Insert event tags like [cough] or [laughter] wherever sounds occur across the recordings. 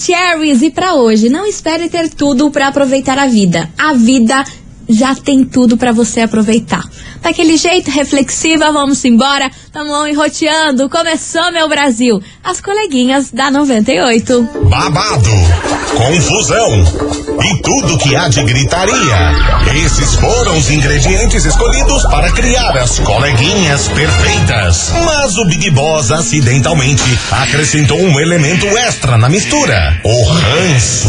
Cherries. E para hoje, não espere ter tudo para aproveitar a vida. A vida já tem tudo para você aproveitar. Daquele jeito, reflexiva, vamos embora. Tamo enroteando. Começou, meu Brasil. As coleguinhas da 98. Babado, confusão e tudo que há de gritaria. Esses foram os ingredientes escolhidos para criar as coleguinhas perfeitas. Mas o Big Boss acidentalmente acrescentou um elemento extra na mistura: o ranço.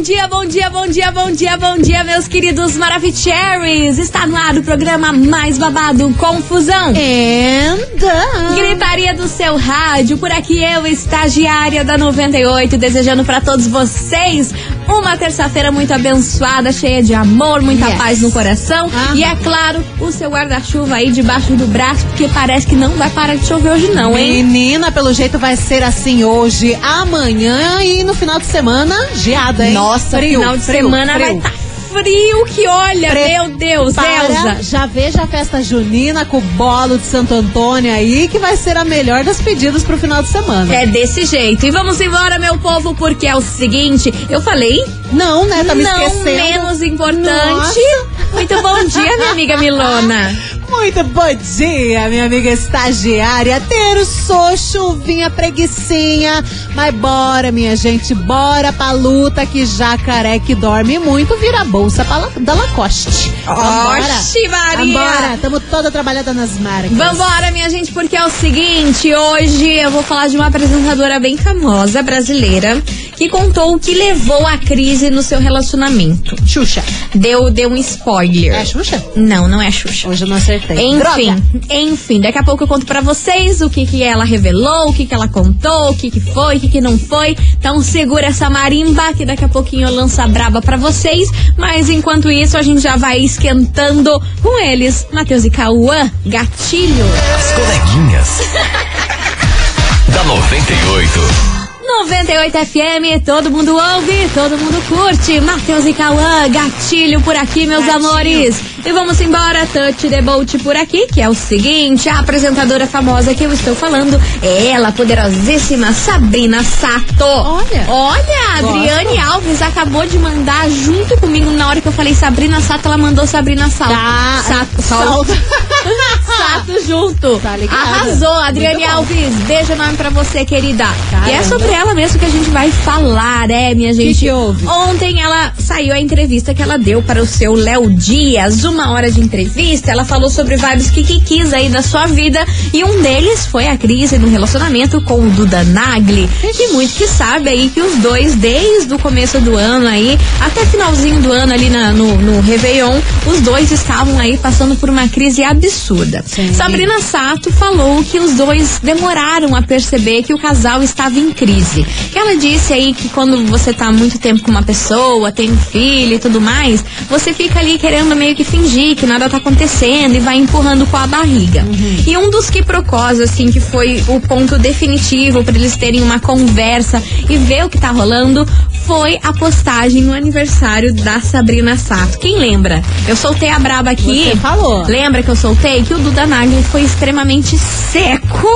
Bom dia, bom dia, bom dia, bom dia, bom dia, meus queridos Maravicheries. Está no ar o programa mais babado, Confusão. And... Gritaria do seu rádio, por aqui eu, estagiária da 98, desejando para todos vocês uma terça-feira muito abençoada, cheia de amor, muita Yes. paz no coração. Aham. E é claro, o seu guarda-chuva aí debaixo do braço, porque parece que não vai parar de chover hoje não, hein? Menina, pelo jeito vai ser assim hoje, amanhã e no final de semana, geada, hein? Nossa, Frio, final de frio, semana frio. vai estar frio que olha, Pre- meu Deus, Elza. já veja a festa junina com o bolo de Santo Antônio aí, que vai ser a melhor das pedidas pro final de semana. É desse jeito. E vamos embora, meu povo, porque é o seguinte, eu falei, Não, né? Tá me não esquecendo. menos importante. Nossa. Muito bom dia, minha amiga Milona. [laughs] Muito bom dia, minha amiga estagiária. Terçou, chuvinha, preguicinha. Mas bora, minha gente, bora pra luta que jacaré que dorme muito vira bolsa La- da Lacoste. Oxi, Maria. Vambora, tamo toda trabalhada nas marcas. Vambora, minha gente, porque é o seguinte, hoje eu vou falar de uma apresentadora bem famosa brasileira que contou o que levou à crise no seu relacionamento. Xuxa. Deu, deu um spoiler. É a Xuxa? Não, não é a Xuxa. Hoje eu não acertei. Enfim, Droga. enfim, daqui a pouco eu conto pra vocês o que que ela revelou, o que que ela contou, o que que foi, o que que não foi. Então segura essa marimba que daqui a pouquinho eu lanço a braba pra vocês. Mas enquanto isso a gente já vai esquentando com eles, Matheus e Cauã, gatilho. As coleguinhas. [laughs] da 98. 98 FM, todo mundo ouve, todo mundo curte. Matheus e Cauã, gatilho por aqui, meus Gatilho. amores. E vamos embora, Touch the Boat por aqui, que é o seguinte: a apresentadora famosa que eu estou falando é ela, a poderosíssima Sabrina Sato. Olha. Olha. Adriane Alves acabou de mandar junto comigo na hora que eu falei Sabrina Sato, ela mandou Sabrina Salto. Tá. Sato, Salto. [laughs] Sato junto. Tá. Arrasou, Adriane. Alves. Beijo enorme pra você, querida. Caramba. E é sobre ela mesmo que a gente vai falar, é, minha gente. que houve? Ontem ela saiu a entrevista que ela deu para o seu Léo Dias, uma hora de entrevista. Ela falou sobre vários kikikis aí da sua vida e um deles foi a crise no relacionamento com o Duda Nagli, que muito que sabe aí que os dois, desde o começo do ano aí, até finalzinho do ano ali na- no, no Réveillon, os dois estavam aí passando por uma crise absurda. Sim. Sabrina Sato falou que os dois demoraram a perceber que o casal estava em crise. Que ela disse aí que quando você tá muito tempo com uma pessoa, tem um filho e tudo mais, você fica ali querendo meio que fingir que nada tá acontecendo e vai empurrando com a barriga. E um dos que procós, assim, que foi o ponto definitivo para eles terem uma conversa e ver o que tá rolando, foi a postagem no aniversário da Sabrina Sato. Quem lembra? Eu soltei a braba aqui. Você falou. Lembra que eu soltei que o Duda Foi extremamente seco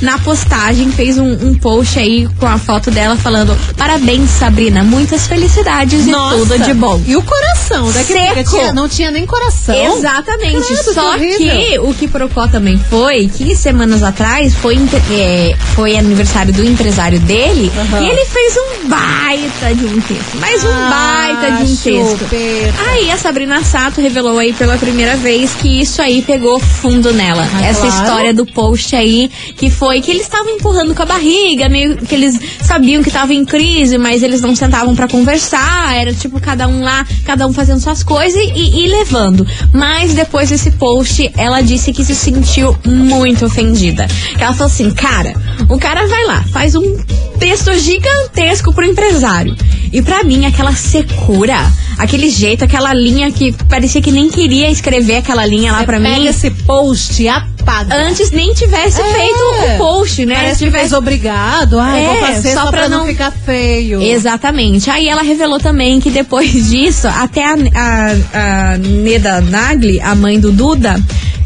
na postagem, fez um, um post aí com a foto dela falando: Parabéns, Sabrina, muitas felicidades Nossa. e tudo de bom. E o coração, daqui Seco. tinha, não tinha nem coração. Exatamente. Só que que o que Procó também foi, que semanas atrás foi, é, foi aniversário do empresário dele Aham. e ele fez um baita de um texto. Mais um Ah, baita de um texto. chupeta. Aí a Sabrina Sato revelou aí pela primeira vez que isso aí pegou fundo nela. Ah, Essa claro. história do post aí, que foi que eles estavam empurrando com a barriga, meio que eles sabiam que estavam em crise, mas eles não sentavam pra conversar. Era tipo cada um lá, cada um fazendo suas coisas e, e levando. Mas depois desse post, ela disse que se sentiu muito ofendida. Ela falou assim, cara, o cara vai lá, faz um texto gigantesco pro empresário. E pra mim, aquela secura, aquele jeito, aquela linha que parecia que nem queria escrever aquela linha lá pra Pega mim. esse post, paga. Antes nem tivesse É. feito o post, né? Parece que Tivesse- fez obrigado. Ai, É, vou fazer só só, pra pra não não- ficar feio. Exatamente. Aí ela revelou também que depois disso, até a, a, a Neda Nagli, a mãe do Duda,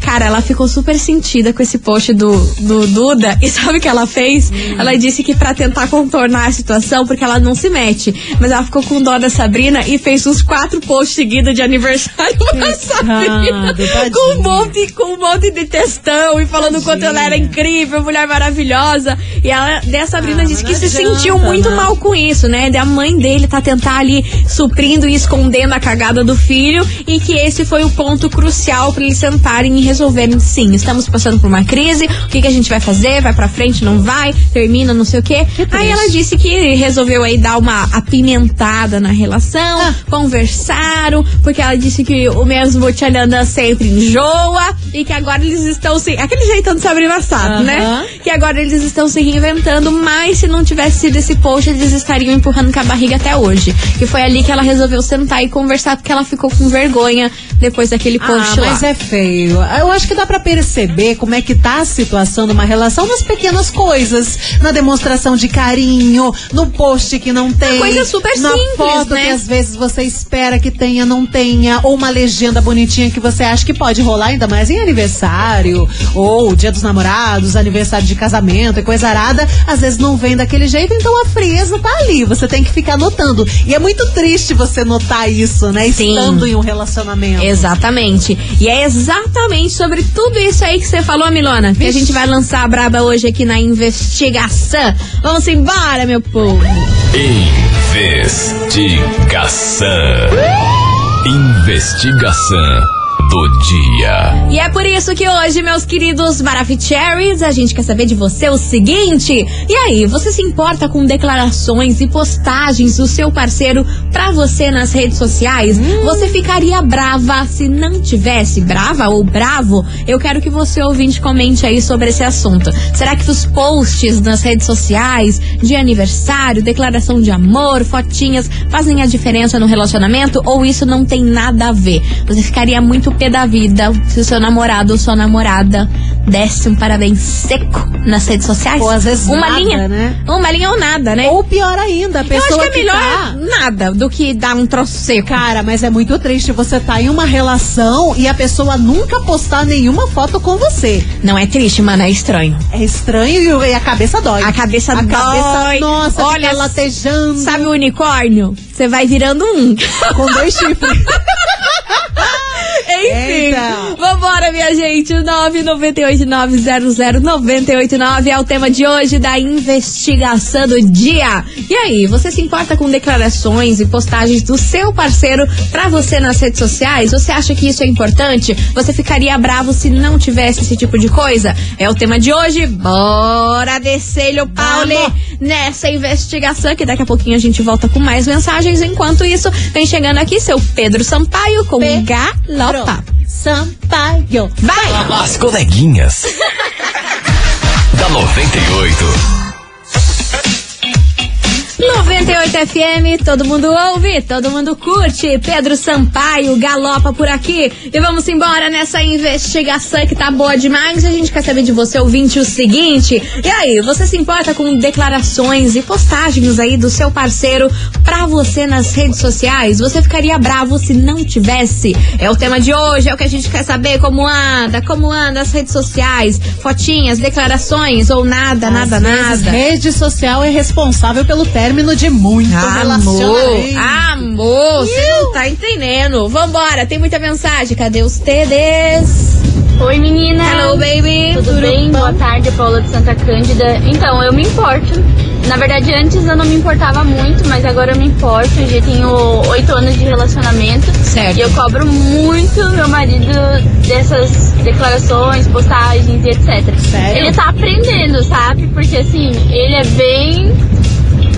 cara, ela ficou super sentida com esse post do, do Duda. E sabe o que ela fez? Ela disse que pra tentar contornar a situação, porque ela não se mete, mas ela ficou com dó da Sabrina e fez uns quatro posts seguidos de aniversário pra Sabrina. tadinha. Com um monte, com um monte de textão e falando o quanto ela era incrível, mulher maravilhosa. E ela, daí a Sabrina Ah, disse que não se adianta, sentiu muito né? mal com isso, né? Da mãe dele tá tentar ali suprindo e escondendo a cagada do filho e que esse foi o ponto crucial para eles sentarem e resolverem. Sim, estamos passando por uma crise. O que, que a gente vai fazer? Vai pra frente? Não vai? Termina? Não sei o quê. Aí ela disse que resolveu aí dar uma apimentada na relação, Ah. conversaram, porque ela disse que o mesmo Tchalanda sempre enjoa e que agora eles estão se. Aquele jeitão de Sabrina Sato, Aham. né? Que agora eles estão se reinventando, mas se não tivesse sido esse post, eles estariam empurrando com a barriga até hoje. Que foi ali que ela resolveu sentar e conversar, porque ela ficou com vergonha depois daquele post Ah, lá. mas é feio. Eu acho que dá pra perceber como é que tá a situação de uma relação nas pequenas coisas. Na demonstração de carinho, no post que não tem. coisa super na simples, foto né? que às vezes você espera que tenha, não tenha. Ou uma legenda bonitinha que você acha que pode rolar, ainda mais em aniversário. Ou dia dos namorados, aniversário de casamento e coisa arada. Às vezes não vem daquele jeito, então a frieza tá ali. Você tem que ficar notando. E é muito triste você notar isso, né? Sim. Estando em um relacionamento. Exatamente. E é exatamente sobre tudo isso aí que você falou, Milona, que a gente vai lançar a braba hoje aqui na investigação. Vamos embora, meu povo. Investigação. Investigação do dia. E é por isso que hoje, meus queridos Maravicheries, a gente quer saber de você o seguinte. E aí, você se importa com declarações e postagens do seu parceiro pra você nas redes sociais? Você ficaria brava se não tivesse brava ou bravo? Eu quero que você ouvinte comente aí sobre esse assunto. Será que os posts nas redes sociais de aniversário, declaração de amor, fotinhas fazem a diferença no relacionamento ou isso não tem nada a ver? Você ficaria muito pé da vida se o seu namorado ou sua namorada desse um parabéns seco nas redes sociais? Ou às vezes uma nada, linha, né? Uma linha ou nada, né? Ou pior ainda, a Eu pessoa acho que é melhor tá- nada do que dar um troço seco. Cara, mas é muito triste você tá em uma relação e a pessoa nunca postar nenhuma foto com você. Não é triste, mano, é estranho. É estranho e a cabeça dói. A cabeça a dói. Cabeça, nossa, Olha, latejando. Sabe o unicórnio? Você vai virando um. Com dois chifres. [laughs] Enfim, vambora, minha gente. O 998900989 é o tema de hoje da investigação do dia. E aí, você se importa com declarações e postagens do seu parceiro pra você nas redes sociais? Você acha que isso é importante? Você ficaria bravo se não tivesse esse tipo de coisa? É o tema de hoje. Bora descer o Pauli nessa investigação que daqui a pouquinho a gente volta com mais mensagens. Enquanto isso, vem chegando aqui seu Pedro Sampaio com Pedro. Galopa. Sampaio. Vai! As coleguinhas. [laughs] da 98. 98 FM, todo mundo ouve, todo mundo curte. Pedro Sampaio galopa por aqui. E vamos embora nessa investigação que tá boa demais. A gente quer saber de você, ouvinte, o seguinte. E aí, você se importa com declarações e postagens aí do seu parceiro pra você nas redes sociais? Você ficaria bravo se não tivesse? É o tema de hoje, é o que a gente quer saber. Como anda, como anda as redes sociais? Fotinhas, declarações ou nada, nada, Às vezes, nada. Rede social é responsável pelo término de muito Amor, relacionamento. amor, você não tá entendendo. Vambora, tem muita mensagem. Cadê os TDs? Oi menina! Hello, baby. Tudo bem? bom? Boa tarde, Paula de Santa Cândida. Então, eu me importo. Na verdade, antes eu não me importava muito, mas agora eu me importo. Eu já tenho oito anos de relacionamento. Certo. E eu cobro muito meu marido dessas declarações, postagens e etc. Sério? Ele tá aprendendo, sabe? Porque assim, ele é bem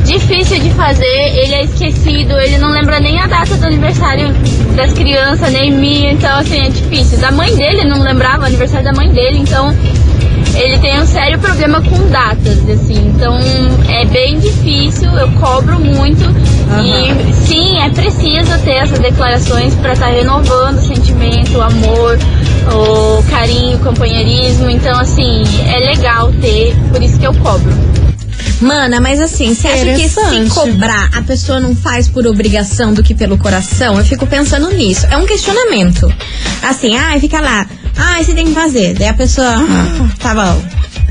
difícil de fazer, ele é esquecido, ele não lembra nem a data do aniversário das crianças, nem minha, então assim, é difícil. Da mãe dele, ele não lembrava o aniversário da mãe dele, então ele tem um sério problema com datas, assim, então é bem difícil, eu cobro muito e sim, é preciso ter essas declarações para estar renovando o sentimento, o amor, o carinho, o companheirismo. Então, assim, é legal ter, por isso que eu cobro. Mana, mas assim, você acha que se cobrar a pessoa não faz por obrigação do que pelo coração? Eu fico pensando nisso. É um questionamento. Assim, ai, fica lá. Ai, você tem que fazer. Daí a pessoa. "Ah, tá bom.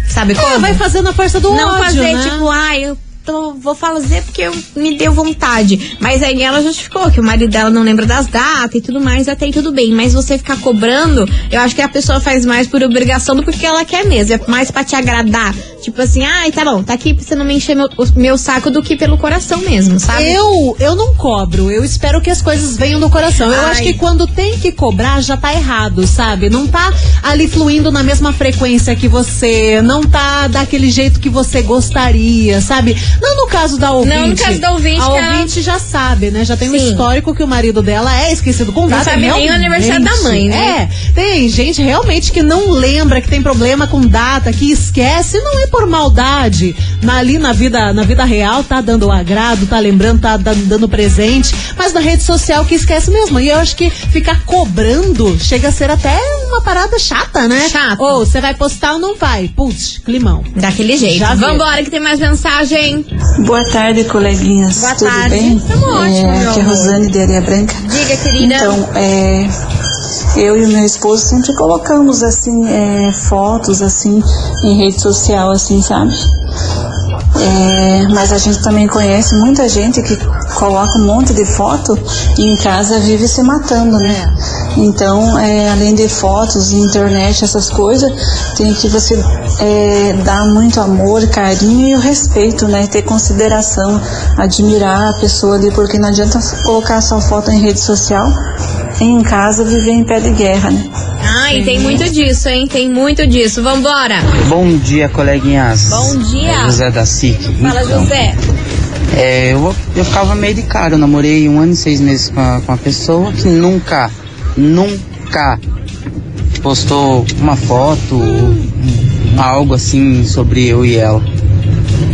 Sabe É, como? vai fazendo a força do não ódio, fazer, né? tipo, ai, eu tô, vou fazer porque eu, me deu vontade. Mas aí ela justificou que o marido dela não lembra das datas e tudo mais, até aí tudo bem. Mas você ficar cobrando, eu acho que a pessoa faz mais por obrigação do que porque ela quer mesmo. É mais pra te agradar. Tipo assim, ai, tá bom, tá aqui pra você não me encher meu, o meu saco do que pelo coração mesmo, sabe? Eu, eu não cobro, eu espero que as coisas venham do coração. Eu Ai. acho que quando tem que cobrar já tá errado, sabe? Não tá ali fluindo na mesma frequência que você, não tá daquele jeito que você gostaria, sabe? Não no caso da ouvinte. Não, no caso da ouvinte, A ela- ouvinte já sabe, né? Já tem um Sim. histórico que o marido dela é esquecido com data. sabe nem o aniversário da mãe, né? É, tem gente realmente que não lembra, que tem problema com data, que esquece, não é por maldade. Na, ali na vida, na vida real, tá dando o agrado, tá lembrando, tá dan- dando presente, mas na rede social que esquece mesmo. E eu acho que ficar cobrando chega a ser até uma parada chata, né? Chata. Ou você vai postar ou não vai? Putz, climão. Daquele jeito. Já. Vambora que tem mais mensagem. Boa tarde, coleguinhas. Boa Tudo tarde. bem? Tamo ótimo, meu aqui é. Rosane de Areia Branca. Diga, querida. Então, é, eu e o meu esposo sempre colocamos assim é, fotos assim em rede social, assim, sabe? É, mas a gente também conhece muita gente que coloca um monte de foto e em casa vive se matando, né? Então, é, além de fotos, internet, essas coisas, tem que você é, dar muito amor, carinho e respeito, né? Ter consideração, admirar a pessoa ali, porque não adianta colocar só foto em rede social e em casa viver em pé de guerra, né? Ai, tem muito disso, hein? Tem muito disso. Vambora. Bom dia, coleguinhas. Bom dia. É José da SIC. Fala, Então, José. É, eu, eu ficava meio de cara. Eu namorei um ano e seis meses com, a, com uma pessoa que nunca, nunca postou uma foto, um- algo assim sobre eu e ela.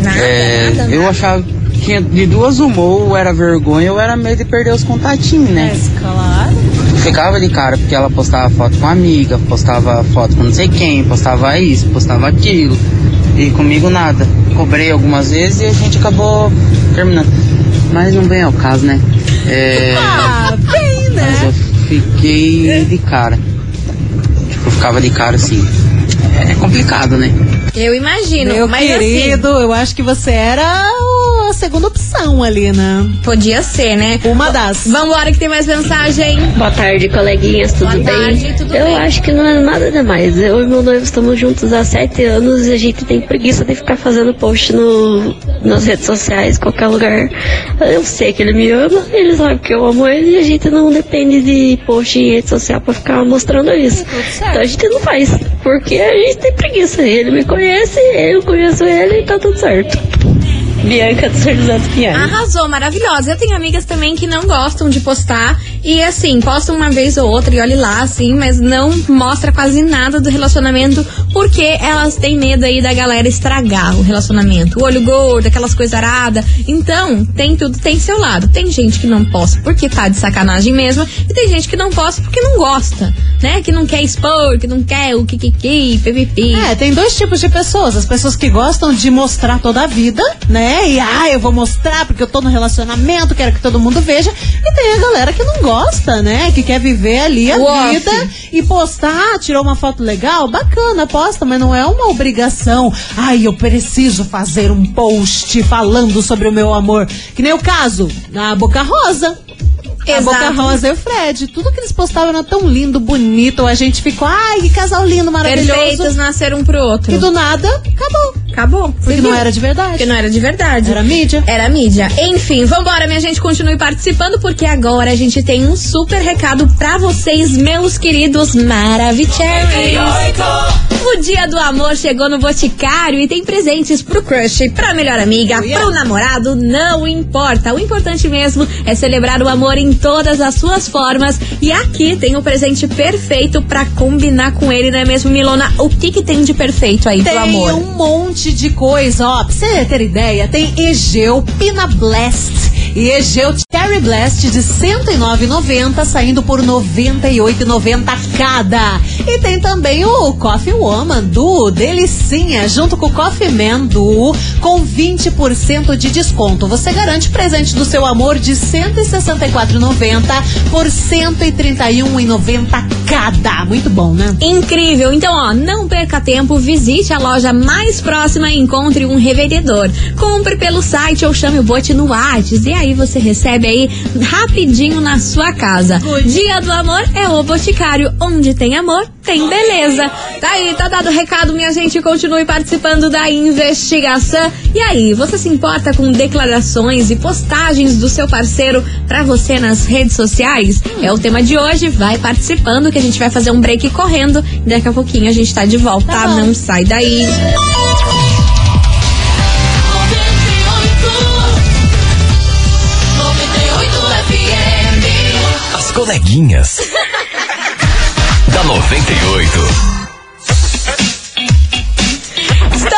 Nada, É, nada, eu nada. achava que de duas uma, ou era vergonha ou era medo de perder os contatinhos, né? claro. Ficava de cara porque ela postava foto com amiga, postava foto com não sei quem, postava isso, postava aquilo. E comigo nada. Cobrei algumas vezes e a gente acabou terminando. Mas não vem ao caso, né? É, Ah, bem, mas né? eu fiquei de cara. Tipo, eu ficava de cara assim. É complicado, né? Eu imagino. Meu mas querido, eu acho que você era o- a segunda opção ali, né? podia ser, né? Uma das. Vambora que tem mais mensagem. Boa tarde, coleguinhas, tudo Boa bem? tarde, tudo eu bem. acho que não é nada demais. Eu e meu noivo estamos juntos há sete anos e a gente tem preguiça de ficar fazendo post no, nas redes sociais, qualquer lugar. Eu sei que ele me ama, ele sabe que eu amo ele e a gente não depende de post em rede social pra ficar mostrando isso. Então a gente não faz, porque a gente tem preguiça. Ele me conhece, eu conheço ele e tá tudo certo. Bianca do José dos Pinhais. Arrasou, maravilhosa. Eu tenho amigas também que não gostam de postar e assim, postam uma vez ou outra e olhe lá, assim, mas não mostra quase nada do relacionamento porque elas têm medo aí da galera estragar o relacionamento. O olho gordo, aquelas coisas aradas. Então, tem tudo, tem seu lado. Tem gente que não posta porque tá de sacanagem mesmo e tem gente que não posta porque não gosta, né? Que não quer expor, que não quer o kikiki, pipipi. É, tem dois tipos de pessoas. As pessoas que gostam de mostrar toda a vida, né? E, ah, eu vou mostrar porque eu tô no relacionamento, quero que todo mundo veja. E tem a galera que não gosta, né? Que quer viver ali a O off. vida e postar. Tirou uma foto legal? Bacana, posta, mas não é uma obrigação. Ai, eu preciso fazer um post falando sobre o meu amor. Que nem o caso da Boca Rosa. A Exato. Boca Rosa e o Fred. Tudo que eles postavam era tão lindo, bonito. A gente ficou, ai, que casal lindo, maravilhoso. Perfeitos nasceram um pro outro. E do nada, acabou. Acabou. Porque não era de verdade. Porque não era de verdade. Era mídia. Era mídia. Enfim, vambora, minha gente. Continue participando, porque agora a gente tem um super recado pra vocês, meus queridos Maravicheries. O dia do amor chegou no Boticário e tem presentes pro crush, pra melhor amiga, pro namorado, não importa. O importante mesmo é celebrar o amor em todas as suas formas. E aqui tem o presente perfeito pra combinar com ele, não é mesmo, Milona? O que que tem de perfeito aí Tem amor? um monte de coisa, ó. Pra você ter ideia, tem Egeu, Pina Blast E Egeu Cherry Blast de 109,90 saindo por 98,90 cada. E tem também o Coffee Woman do Delicinha junto com o Coffee Man do com 20% de desconto. Você garante presente do seu amor de 164,90 por 131,90 cada. Muito bom, né? Incrível! Então, ó, não perca tempo, visite a loja mais próxima e encontre um revendedor. Compre pelo site ou chame o bot no WhatsApp e aí você recebe aí rapidinho na sua casa. Dia do amor é o Boticário, onde tem amor, tem beleza. Tá aí, tá dado o recado, minha gente, continue participando da investigação. E aí, você se importa com declarações e postagens do seu parceiro pra você nas redes sociais? É o tema de hoje, vai participando que a gente vai fazer um break correndo daqui a pouquinho a gente tá de volta, Tá não sai daí. Coleguinhas. [laughs] da 98.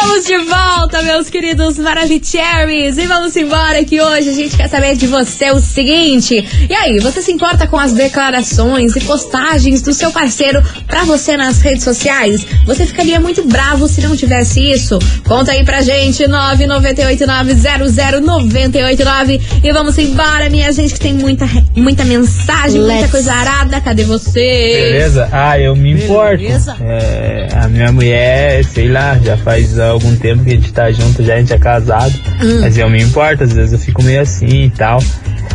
Estamos de volta, meus queridos Maravicheries. E vamos embora que hoje a gente quer saber de você o seguinte. E aí, você se importa com as declarações e postagens do seu parceiro pra você nas redes sociais? Você ficaria muito bravo se não tivesse isso? Conta aí pra gente, 998900989. E vamos embora, minha gente, que tem muita, muita mensagem, muita Let's. coisa arada. Cadê você? Beleza? Ah, eu me importo. Beleza. É, a minha mulher, sei lá, já faz algum tempo que a gente tá junto, já a gente é casado. Hum. Mas eu me importo, às vezes eu fico meio assim e tal.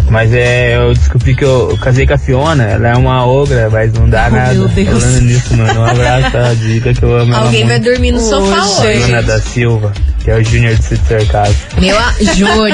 Mas é, eu descobri que eu, eu casei com a Fiona, ela é uma ogra, mas não dá Oh, nada. meu Deus. Falando nisso, mano, um abraço, tá? diga que eu amo ela Alguém vai muito. dormir no sofá Ô, hoje. Fiona da Silva, que é o Júnior de Cito Cercado. Meu a... [laughs] Júnior.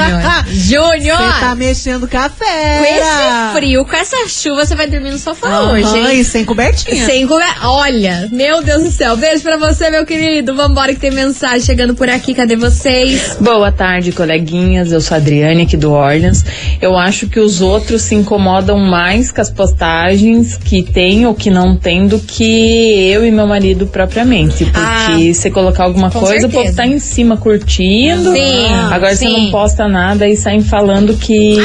Júnior. Você tá mexendo café. Com esse frio, com essa chuva, você vai dormir no sofá hoje, Aham, hein? e sem cobertinha. Sem comer. Olha, meu Deus do céu. Beijo pra você, meu querido. Vambora que tem mensagem chegando por aqui. Cadê vocês? Boa tarde, coleguinhas. Eu sou a Adriane aqui do Orleans. Eu acho que os outros se incomodam mais com as postagens que tem ou que não tem do que eu e meu marido propriamente. Porque Ah, você colocar alguma coisa, o povo certeza. tá em cima curtindo. Sim, Agora você sim. não posta nada e saem falando que.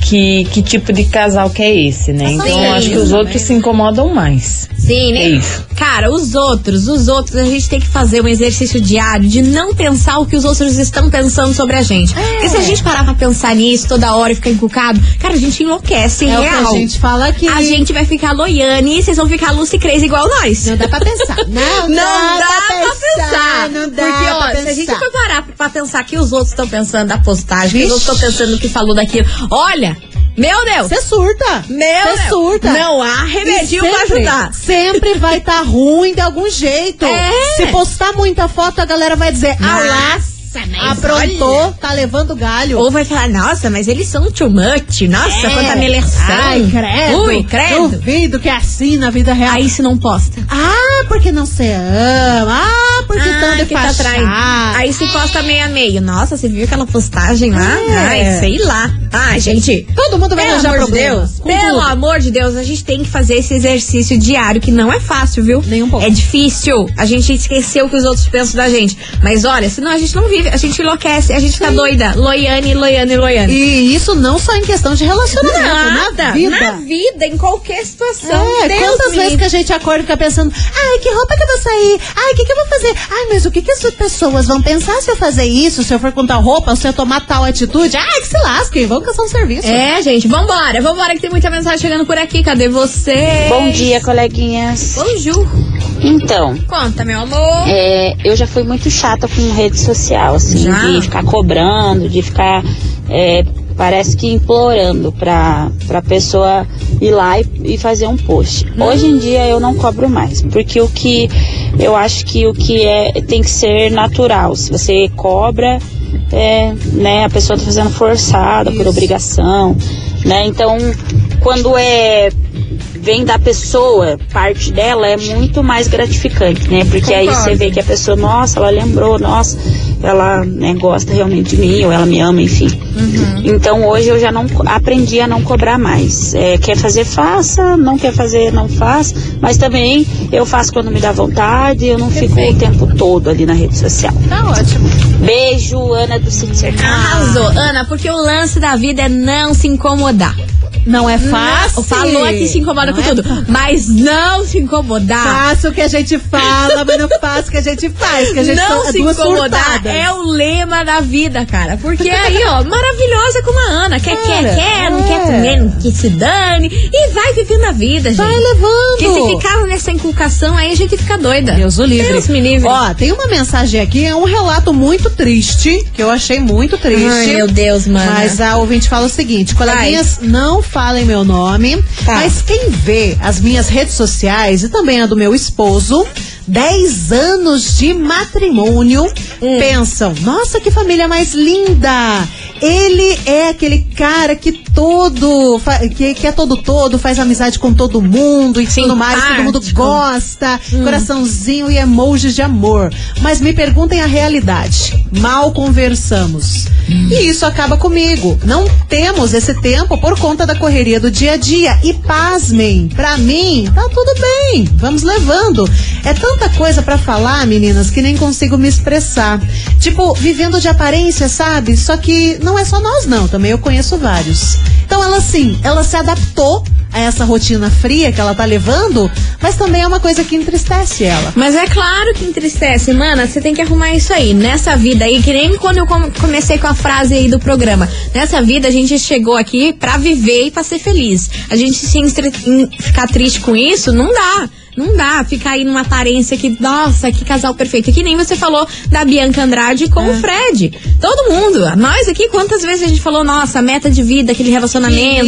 Que, que tipo de casal que é esse, né? Então eu acho que os outros se incomodam mais. Sim, né? É isso. Cara, os outros, os outros, a gente tem que fazer um exercício diário de não pensar o que os outros estão pensando sobre a gente. Porque se a gente parar pra pensar nisso toda hora e ficar encucado, cara, a gente enlouquece, É o real. que a gente fala aqui. A gente vai ficar loiane e vocês vão ficar Lucy Crazy igual nós. Não dá pra pensar. [laughs] Não, Não dá, pra pensar. Não dá Porque, ó, pra se a gente pensar. for parar pra pensar que os outros estão pensando da postagem, que os Vixe. outros estão pensando no que falou daquilo. Olha, meu Deus! Você surta. Meu Você Deus! surta. Não há remedinho E pra sempre- ajudar. Sempre vai estar ruim de algum jeito. [laughs] É. Se postar muita foto, a galera vai dizer: Ah lá, Nossa, mas aprontou, olha. tá levando galho. Ou vai falar, nossa, mas eles são too much. Nossa, É. quanta meleção. Ai, credo. Ui, credo. Duvido que é assim na vida real. Aí se não posta. Ah, porque não se ama. Ah, porque ah, tanto que tá traindo. Aí se posta meio a meio. Nossa, você viu aquela postagem lá? É. Ai, sei lá. Ai, gente. Todo mundo vai arranjar de problemas. Deus, pelo tudo. amor de Deus, a gente tem que fazer esse exercício diário, que não é fácil, viu? Nem um pouco. É difícil. A gente esqueceu o que os outros pensam da gente. Mas olha, senão a gente não vive, a gente enlouquece, a gente fica doida. Loiane, Loiane, Loiane. E isso não só em questão de relacionamento, Nada, na vida. na vida, em qualquer situação. É, Deus quantas me vezes que a gente acorda e fica pensando, ai, que roupa que eu vou sair? Ai, o que, que eu vou fazer? Ai, mas o que, que as pessoas vão pensar se eu fazer isso, se eu for com tal roupa, se eu tomar tal atitude? Ai, que se lasquem, vão caçar um serviço. É, gente, vambora, vambora que tem muita mensagem chegando por aqui. Cadê você? Bom dia, coleguinhas. Bonjour. Então, Conta, meu amor. é, eu já fui muito chata com rede social, assim, Já? de ficar cobrando, de ficar, é, parece que implorando pra, pra pessoa ir lá e, e fazer um post. Hoje em dia eu não cobro mais, porque o que eu acho que o que é tem que ser natural. Se você cobra, é, né, a pessoa tá fazendo forçada por obrigação, né? Então, quando é vem da pessoa, parte dela, é muito mais gratificante, né? Porque aí você vê que a pessoa, nossa, ela lembrou, nossa, ela né, gosta realmente de mim, ou ela me ama, enfim. Então hoje eu já não aprendi a não cobrar mais. É, quer fazer, faça, não quer fazer, não faça. Mas também eu faço quando me dá vontade, eu não fico o tempo todo ali na rede social. Tá ótimo. Beijo, Ana do Cercado. Arrasou, Ana, porque o lance da vida é não se incomodar. Não é fácil. Não, falou que se incomoda Não com é tudo, mas não se incomodar. Faça o que a gente fala, mas não faça o que a gente faz, que a gente não se incomodar surtadas. é o lema da vida, cara. Porque aí, ó, maravilhosa como a Ana. Quer, quer, Cara, quer, não é. quer comer, não que se dane. E vai vivendo a vida, gente. Vai levando. Porque se ficar nessa inculcação, aí a gente fica doida. Deus o livre. Deus me livre. Ó, tem uma mensagem aqui, é um relato muito triste, que eu achei muito triste. Ai, meu Deus, mano. Mas a ouvinte fala o seguinte: coleguinhas, não falem meu nome, Tá. mas quem vê as minhas redes sociais e também a do meu esposo, 10 anos de matrimônio, Hum. pensam, nossa, que família mais linda! Ele é aquele cara que todo, que, que é todo todo, faz amizade com todo mundo e tudo mais, todo mundo gosta, Hum. coraçãozinho e emojis de amor. Mas me perguntem a realidade. Mal conversamos. Hum. E isso acaba comigo. Não temos esse tempo por conta da correria do dia a dia. E pasmem, pra mim, tá tudo bem. Vamos levando. É tanta coisa pra falar, meninas, que nem consigo me expressar. Tipo, vivendo de aparência, sabe? Só que não é só nós, não. Também eu conheço vários. Então ela sim, ela se adaptou a essa rotina fria que ela tá levando, mas também é uma coisa que entristece ela. Mas é claro que entristece, mana. Você tem que arrumar isso aí. Nessa vida aí, que nem quando eu com- comecei com a frase aí do programa. Nessa vida a gente chegou aqui pra viver e pra ser feliz. A gente se ficar triste com isso, não dá. Não dá ficar aí numa aparência que, nossa, que casal perfeito. Que nem você falou da Bianca Andrade com o Fred. Todo mundo. Nós aqui, quantas vezes a gente falou, nossa, meta de vida, aquele relacionamento.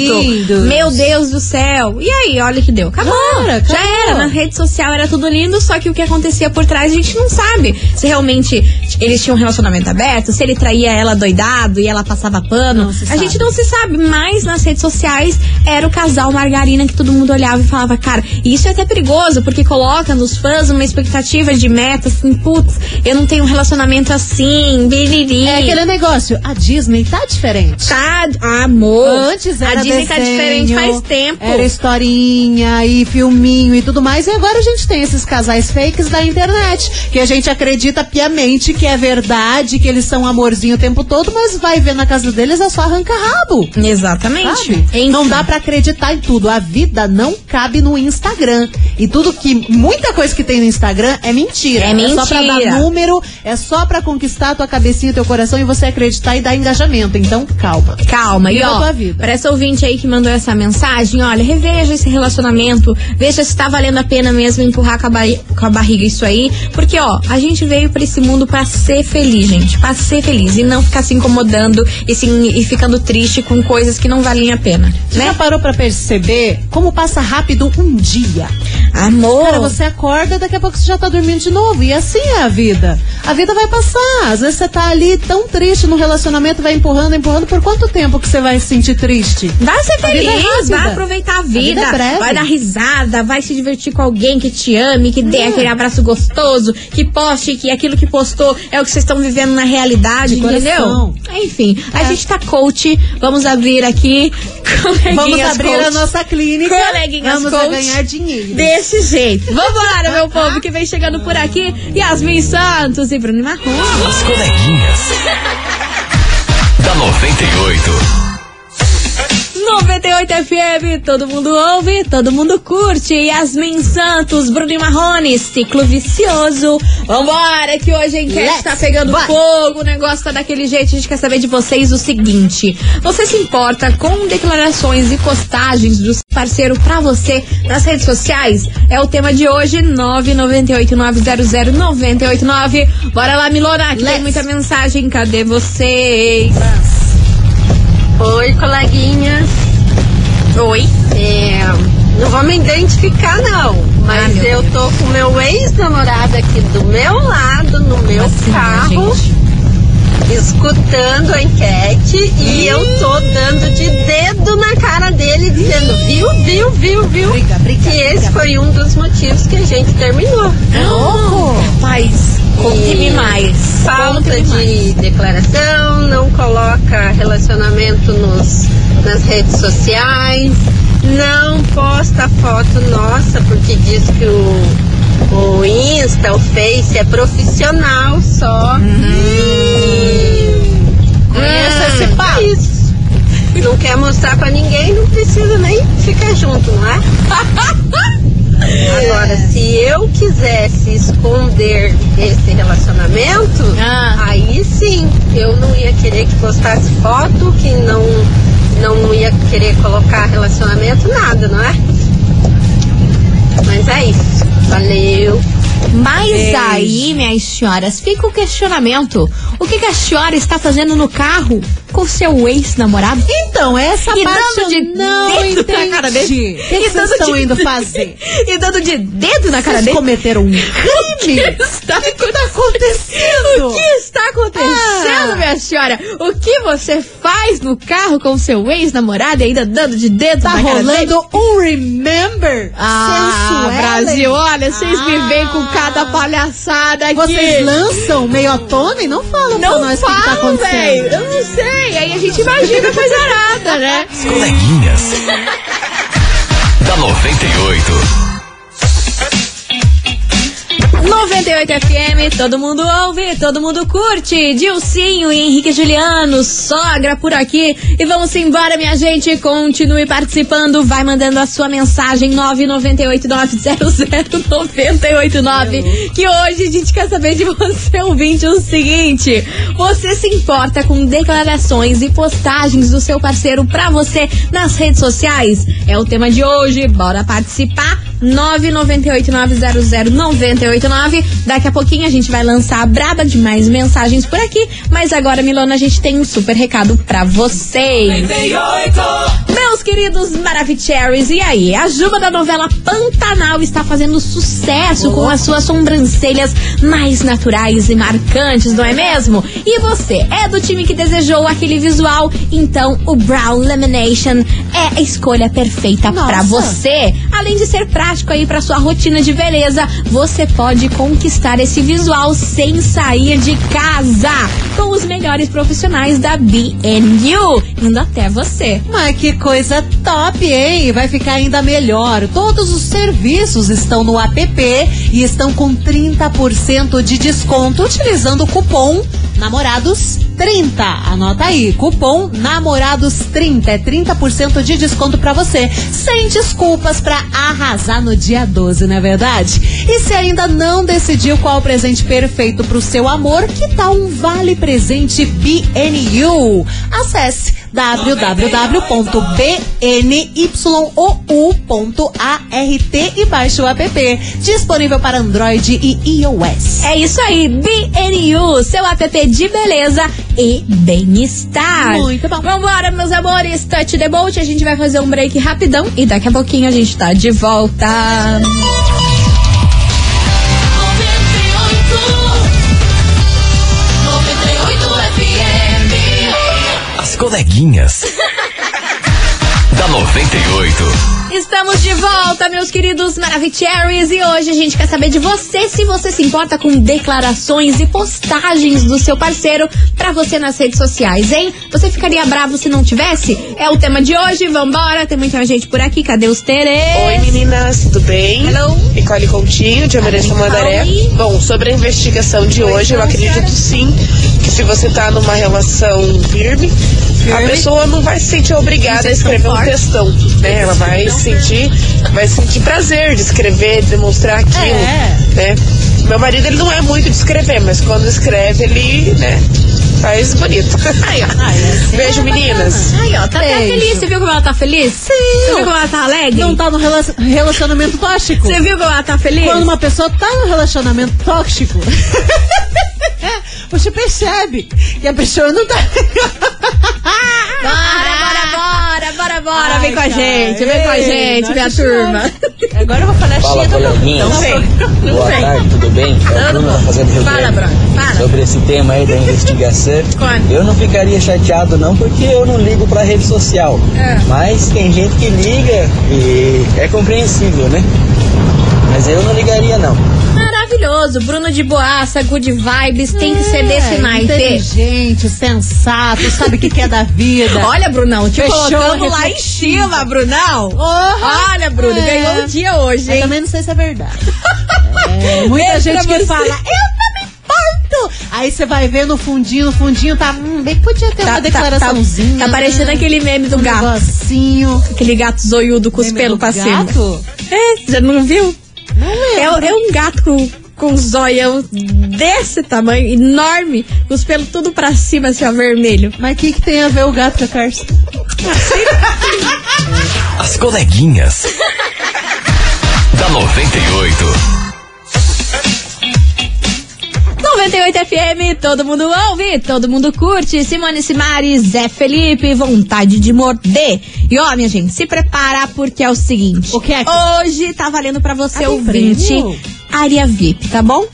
Meu Deus do céu. E aí, olha que deu. Acabou. Cara, Já acabou. era. Na rede social era tudo lindo, só que o que acontecia por trás a gente não sabe. Se realmente eles tinham um relacionamento aberto, se ele traía ela doidado e ela passava pano. A gente não se sabe. Mas nas redes sociais era o casal Margarina que todo mundo olhava e falava, cara, e isso é até perigoso, porque coloca nos fãs uma expectativa de meta, assim, putz, eu não tenho um relacionamento assim, biriri. É aquele negócio, a Disney tá diferente. Tá, amor. Antes era A Disney tá desenho, diferente faz tempo. Era historinha e filminho e tudo mais. E agora a gente tem esses casais fakes da internet. Que a gente acredita piamente que é verdade, que eles são amorzinho o tempo todo, mas vai ver na casa deles é só arranca-rabo. Exatamente. Sabe? Enfim. Não dá pra acreditar em tudo. A vida não cabe no Instagram. E tudo que. Muita coisa que tem no Instagram é mentira. É só pra dar mentira. número, é só pra conquistar a tua cabecinha, teu coração e você acreditar e dar engajamento. Então, calma. Calma, e a ó, tua vida. para essa ouvinte aí que mandou essa mensagem, olha, reveja esse relacionamento, veja se tá valendo a pena mesmo empurrar com a, com a barriga isso aí, porque ó, a gente veio pra esse mundo pra ser feliz, gente, pra ser feliz e não ficar se incomodando e, se, e ficando triste com coisas que não valem a pena, Você já né? parou pra perceber como passa rápido um dia? Amor, Cara, você acorda, daqui a pouco você já tá dormindo de novo. E assim é a vida. A vida vai passar. Às vezes você tá ali tão triste no relacionamento, vai empurrando, empurrando. Por quanto tempo que você vai se sentir triste? Vai ser A vida é feliz, rápida. Vai aproveitar a vida, vida é vai dar risada, vai se divertir com alguém que te ame, que É. dê aquele abraço gostoso, que poste que aquilo que postou é o que vocês estão vivendo na realidade, De entendeu? coração. Enfim, a É. gente tá coach, vamos abrir aqui [laughs] Vamos abrir coach. a nossa clínica. Coleguinhas Vamos coach. ganhar dinheiro. Desse jeito. Vambora, meu povo, que vem chegando por aqui. Yasmin Santos e Bruno Marrom. As coleguinhas. [laughs] da 98. 98 FM, todo mundo ouve, todo mundo curte. Yasmin Santos, Bruno e Marrone, ciclo vicioso. Vambora, que hoje a enquete Let's tá pegando vai. fogo, o negócio tá daquele jeito. A gente quer saber de vocês o seguinte: você se importa com declarações e postagens do seu parceiro pra você nas redes sociais? É o tema de hoje, 998-900-989. Bora lá, Milona, que tem Let's. muita mensagem. Cadê vocês? Oi, coleguinhas. Oi. É, não vou me identificar, não. Mas Ah, eu Deus. tô com meu ex-namorado aqui do meu lado, no meu Assim, carro, gente. Escutando a enquete. E eu tô dando de dedo na cara dele, dizendo: viu, viu, viu, viu? Briga, briga, que esse briga. foi um dos motivos que a gente terminou. Oh, rapaz, conte-me mais. Falta mais. de declaração, não coloca relacionamento nos, nas redes sociais, não posta foto nossa porque diz que o, o Insta, o Face é profissional só. Conheço Não quer mostrar pra ninguém, não precisa nem ficar junto, não é? [laughs] Agora, se eu quisesse esconder esse relacionamento, Ah. aí sim eu não ia querer que postasse foto, que não, não ia querer colocar relacionamento, nada, não é? Mas é isso. Valeu. Mas Beijo. aí, minhas senhoras, fica o questionamento. O que, que a senhora está fazendo no carro com seu ex-namorado? Então, essa E parte eu de não dedo entendi. na cara dele. O que, vocês estão de- indo fazer? E dando de dedo na cara Vocês dele? cometeram um crime? O que [laughs] está O que tá acontecendo? O que está acontecendo, Ah. minha senhora? O que você faz no carro com seu ex-namorado e ainda dando de dedo Tá na cara dele? rolando um remember Ah, sensual. Brasil, olha, vocês me veem com Ah. cada palhaçada aqui. Vocês lançam meio à tona e não falam pra não nós o que, tá acontecendo. velho. Eu não sei. Aí a gente imagina coisa arada, né? As coleguinhas. [laughs] da 98. 98 FM, todo mundo ouve, todo mundo curte. Dilcinho e Henrique Juliano, sogra por aqui. E vamos embora, minha gente. Continue participando. Vai mandando a sua mensagem 998-900-989. Que hoje a gente quer saber de você, ouvinte, o seguinte: Você se importa com declarações e postagens do seu parceiro pra você nas redes sociais? É o tema de hoje. Bora participar. 998-900-989. Daqui a pouquinho a gente vai lançar braba de mais mensagens por aqui. Mas agora, Milona, a gente tem um super recado pra vocês. Meus queridos Maravicheries, e aí? A Juba da novela Pantanal está fazendo sucesso com as suas sobrancelhas mais naturais e marcantes, não é mesmo? E você, é do time que desejou aquele visual? Então o Brown Lamination é a escolha perfeita pra Nossa. você. Além de ser prático aí pra sua rotina de beleza, você pode conquistar esse visual sem sair de casa. Com os melhores profissionais da BNU, indo até você. Mas que coisa top, hein? Vai ficar ainda melhor. Todos os serviços estão no app e estão com 30% de desconto utilizando o cupom Namorados30. Anota aí, cupom Namorados30 é 30% de desconto pra você, sem desculpas pra arrasar no dia 12, não é verdade? E se ainda não decidiu qual o presente perfeito pro seu amor, que tal um vale presente BNU? Acesse www.bnyou.art e baixe o app. Disponível para Android e iOS. É isso aí, BNU, seu app de beleza e bem-estar. Muito bom. Vambora, meus amores, touch the boat. A gente vai fazer um break rapidão e daqui a pouquinho a gente tá de volta. As coleguinhas. da 98. Estamos de volta, meus queridos Maravicheries, e hoje a gente quer saber de você se você se importa com declarações e postagens do seu parceiro pra você nas redes sociais, hein? Você ficaria bravo se não tivesse? É o tema de hoje, vambora, tem muita gente por aqui, cadê os Terês? Oi meninas, tudo bem? Hello. Nicole Continho, de Amaresta Mandaré. Oi. Bom, sobre a investigação de hoje, eu acredito sim que se você tá numa relação firme, a pessoa não vai se sentir obrigada a escrever um textão, né? Ela vai sentir, vai sentir prazer de escrever, de demonstrar aquilo, É. né? Meu marido ele não é muito de escrever, mas quando escreve ele, né, faz bonito. Aí, ó. [laughs] Beijo meninas. Aí, ó, tá até Beijo. feliz. Você viu como ela tá feliz? Sim. Você viu como ela tá alegre? Não tá no rela- relacionamento tóxico? Você viu como ela tá feliz? Quando uma pessoa tá no relacionamento tóxico, [laughs] você percebe que a pessoa não tá. Bora, bora, bora, bora, bora. Ai, vem com a gente, vem com a gente, minha turma. Agora eu vou falar Fala, cheia do coleguinhas. Não vem. Boa tarde, tudo bem? É o Bruno da Fazenda Rio Fala, Grande. Bruno, fala. Sobre esse tema aí da investigação, Conta. eu não ficaria chateado não, porque eu não ligo pra rede social. É. Mas tem gente que liga e é compreensível, né? Mas eu não ligaria não. Maravilhoso. Bruno de boaça, good vibes, tem que ser desse É, naipe. Inteligente, sensato, sabe o que, que é da vida. [laughs] Olha, Brunão, te Fechou, colocamos lá em cima, Brunão. Porra. Olha, Bruno, É. ganhou um dia hoje, Eu hein? também não sei se é verdade. É, [laughs] muita Beijo gente que fala, eu não me importo. Aí você vai ver no fundinho, no fundinho tá, hum, bem que podia ter uma declaraçãozinha. Tá, parecendo né? aquele meme do um gato. negocinho. Aquele gato zoiudo com os Meme pelos do pra cima. gato? É, já não viu? É, é um gato com, com um zoião desse tamanho, enorme, com os pelos tudo pra cima, assim, ó, vermelho. Mas o que, que tem a ver o gato com a Carson? As coleguinhas. [laughs] da 98. 98 FM, todo mundo ouve, todo mundo curte. Simone Simares, Zé Felipe, vontade de morder. E ó, minha gente, se prepara porque é o seguinte. O que é que- Hoje tá valendo pra você Ah, tem ouvinte prêmio? área VIP, tá bom?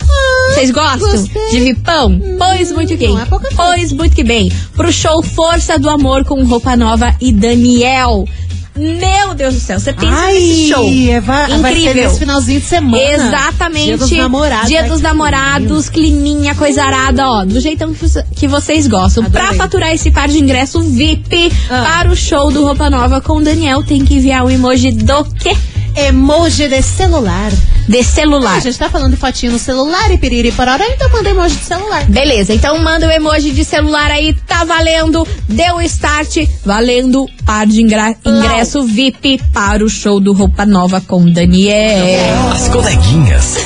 Vocês gostam gostei. de VIPão? Pois muito não é. Pois muito que bem. Pro show Força do Amor com Roupa Nova e Daniel. Meu Deus do céu, você pensa Ai, nesse show. é, vai, vai ser Incrível. nesse finalzinho de semana. Exatamente. Dia dos namorados. Dia dos namorados, climinha, coisa arada, ó. Do jeitão que, você- que vocês gostam. Adorei. Pra faturar esse par de ingresso VIP Ah. para o show do Roupa Nova com o Daniel, tem que enviar o emoji do quê? Emoji de celular. De Ah, celular. a gente tá falando de fotinho no celular e piriri pororó, então manda emoji de celular. Beleza, então manda o emoji de celular aí, tá valendo, deu o start, valendo par de ingra- ingresso VIP para o show do Roupa Nova com Daniel. As coleguinhas.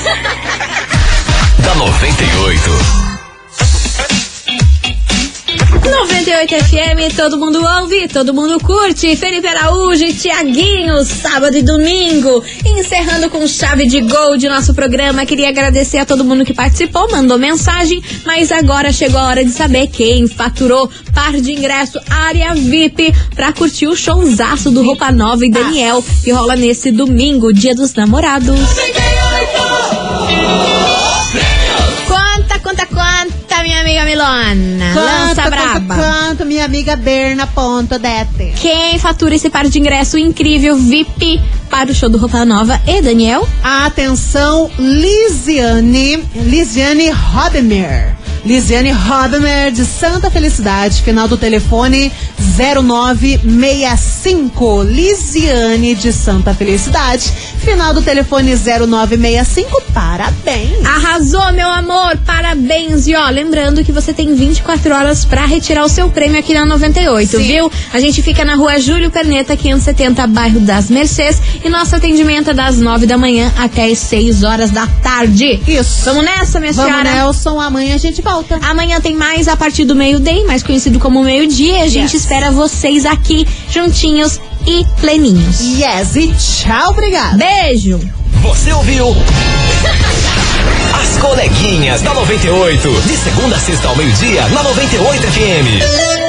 [laughs] da 98. 98 FM, todo mundo ouve, todo mundo curte. Felipe Araújo e Tiaguinho, sábado e domingo. Encerrando com chave de gol de nosso programa. Queria agradecer a todo mundo que participou, mandou mensagem. Mas agora chegou a hora de saber quem faturou par de ingresso área VIP pra curtir o showzaço do Roupa Nova e Daniel, que rola nesse domingo, dia dos namorados. Conta, conta, conta, minha amiga Milona. Lança Quanto, braba. quanto, minha amiga Berna ponto dete. Quem fatura esse par de ingresso incrível VIP para o show do Roupa Nova e Daniel? Atenção, Lisiane, Lisiane Robemer. Lisiane Robemer de Santa Felicidade, final do telefone 0965. Lisiane de Santa Felicidade, final do telefone 0965. Parabéns. Arrasou, meu amor! Parabéns! E ó, lembrando que você tem 24 horas pra retirar o seu prêmio aqui na 98, Sim. viu? A gente fica na rua Júlio Perneta, 570, bairro das Mercês. E nosso atendimento é das 9 da manhã até as 6 horas da tarde. Isso. Vamos nessa, minha Vamos, senhora? Nelson. Amanhã a gente volta. Amanhã tem mais a partir do meio-dia, mais conhecido como meio-dia. A gente Yes. espera vocês aqui, juntinhos e pleninhos. Yes, e tchau, obrigada. Beijo! Você ouviu? [laughs] As coleguinhas da 98. De segunda a sexta ao meio-dia, na 98 FM.